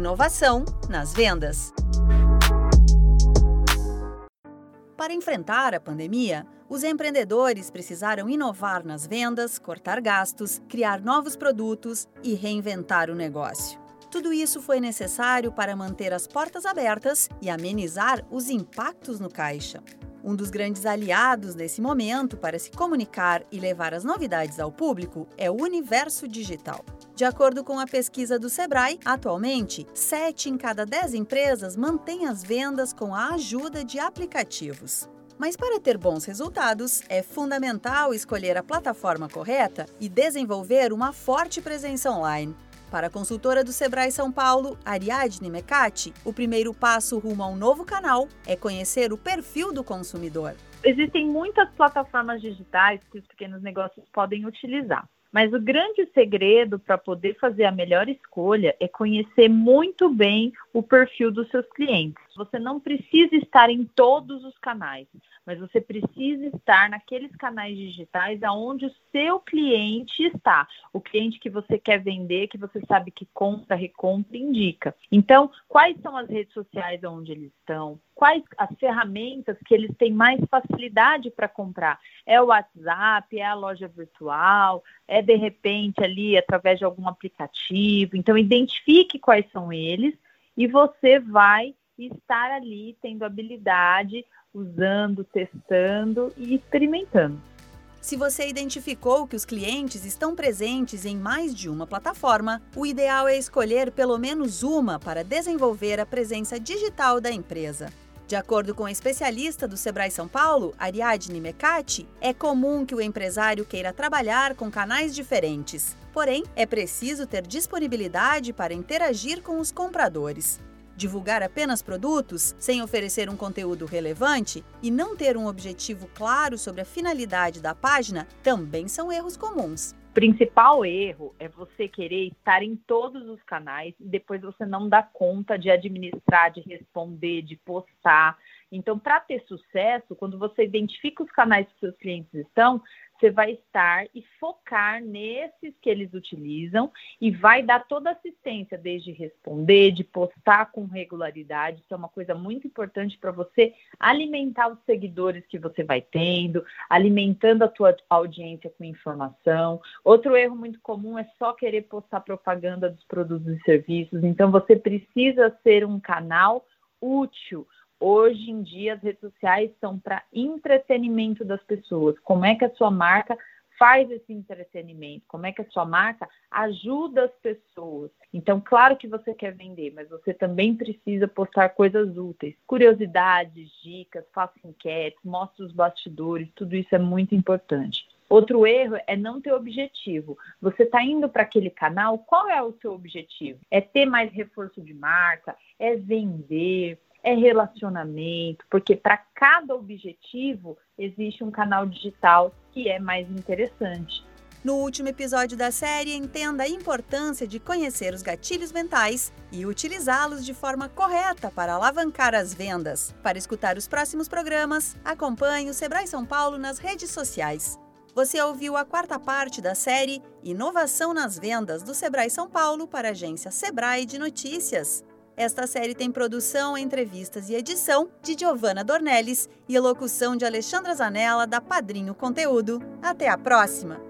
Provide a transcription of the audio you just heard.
inovação nas vendas. Para enfrentar a pandemia, os empreendedores precisaram inovar nas vendas, cortar gastos, criar novos produtos e reinventar o negócio. Tudo isso foi necessário para manter as portas abertas e amenizar os impactos no caixa. Um dos grandes aliados nesse momento para se comunicar e levar as novidades ao público é o universo digital. De acordo com a pesquisa do Sebrae, atualmente, 7 em cada 10 empresas mantêm as vendas com a ajuda de aplicativos. Mas para ter bons resultados, é fundamental escolher a plataforma correta e desenvolver uma forte presença online. Para a consultora do Sebrae São Paulo, Ariadne Mecati, o primeiro passo rumo a um novo canal é conhecer o perfil do consumidor. Existem muitas plataformas digitais que os pequenos negócios podem utilizar. Mas o grande segredo para poder fazer a melhor escolha é conhecer muito bem o perfil dos seus clientes. Você não precisa estar em todos os canais mas você precisa estar naqueles canais digitais aonde o seu cliente está, o cliente que você quer vender, que você sabe que compra, recompra, indica. Então, quais são as redes sociais onde eles estão? Quais as ferramentas que eles têm mais facilidade para comprar? É o WhatsApp, é a loja virtual, é de repente ali através de algum aplicativo. Então, identifique quais são eles e você vai estar ali tendo habilidade usando, testando e experimentando. Se você identificou que os clientes estão presentes em mais de uma plataforma, o ideal é escolher pelo menos uma para desenvolver a presença digital da empresa. De acordo com a especialista do Sebrae São Paulo, Ariadne Mecati, é comum que o empresário queira trabalhar com canais diferentes. Porém, é preciso ter disponibilidade para interagir com os compradores. Divulgar apenas produtos, sem oferecer um conteúdo relevante e não ter um objetivo claro sobre a finalidade da página também são erros comuns. O principal erro é você querer estar em todos os canais e depois você não dar conta de administrar, de responder, de postar. Então, para ter sucesso, quando você identifica os canais que seus clientes estão, você vai estar e focar nesses que eles utilizam e vai dar toda assistência, desde responder, de postar com regularidade. Isso é uma coisa muito importante para você alimentar os seguidores que você vai tendo, alimentando a tua audiência com informação. Outro erro muito comum é só querer postar propaganda dos produtos e serviços. Então, você precisa ser um canal útil Hoje em dia, as redes sociais são para entretenimento das pessoas. Como é que a sua marca faz esse entretenimento? Como é que a sua marca ajuda as pessoas? Então, claro que você quer vender, mas você também precisa postar coisas úteis, curiosidades, dicas, faça enquetes, mostre os bastidores, tudo isso é muito importante. Outro erro é não ter objetivo. Você está indo para aquele canal, qual é o seu objetivo? É ter mais reforço de marca? É vender? É relacionamento, porque para cada objetivo existe um canal digital que é mais interessante. No último episódio da série, entenda a importância de conhecer os gatilhos mentais e utilizá-los de forma correta para alavancar as vendas. Para escutar os próximos programas, acompanhe o Sebrae São Paulo nas redes sociais. Você ouviu a quarta parte da série Inovação nas Vendas do Sebrae São Paulo para a agência Sebrae de Notícias. Esta série tem produção, entrevistas e edição de Giovanna Dornelles e locução de Alexandra Zanella da Padrinho Conteúdo. Até a próxima!